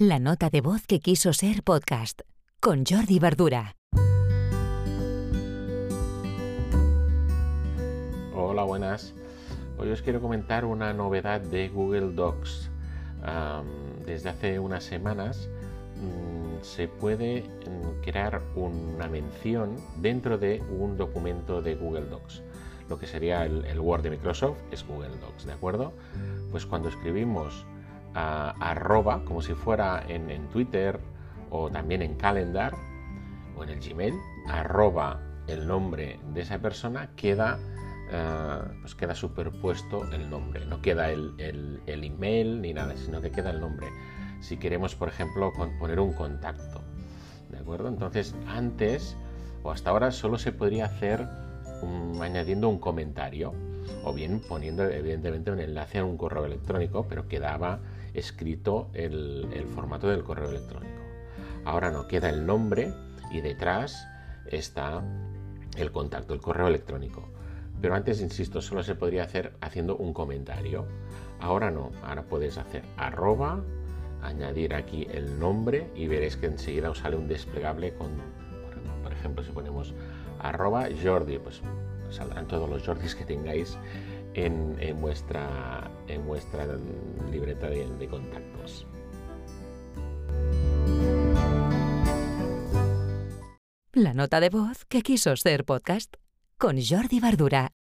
La nota de voz que quiso ser podcast con Jordi Verdura. Hola, buenas. Hoy os quiero comentar una novedad de Google Docs. desde hace unas semanas mm, se puede mm, crear una mención dentro de un documento de Google Docs. Lo que sería el Word de Microsoft es Google Docs, ¿de acuerdo? Pues cuando escribimos arroba, como si fuera en, Twitter o también en Calendar o en el Gmail, arroba el nombre de esa persona, queda, eh, pues queda superpuesto el nombre. No queda el, el, email ni nada, sino que queda el nombre. Si queremos, por ejemplo, poner un contacto. ¿De acuerdo? Entonces, antes o hasta ahora solo se podría hacer añadiendo un comentario o bien poniendo evidentemente un enlace a un correo electrónico, pero quedaba escrito el, formato del correo electrónico. Ahora no, queda el nombre y detrás está el contacto, el correo electrónico. Pero antes, insisto, solo se podría hacer haciendo un comentario. Ahora no, ahora puedes hacer arroba, añadir aquí el nombre y veréis que enseguida os sale un desplegable con, por ejemplo, si ponemos arroba Jordi, pues saldrán todos los Jordis que tengáis en, vuestra, en vuestra libreta de contactos. La nota de voz que quiso ser podcast con Jordi Bardura.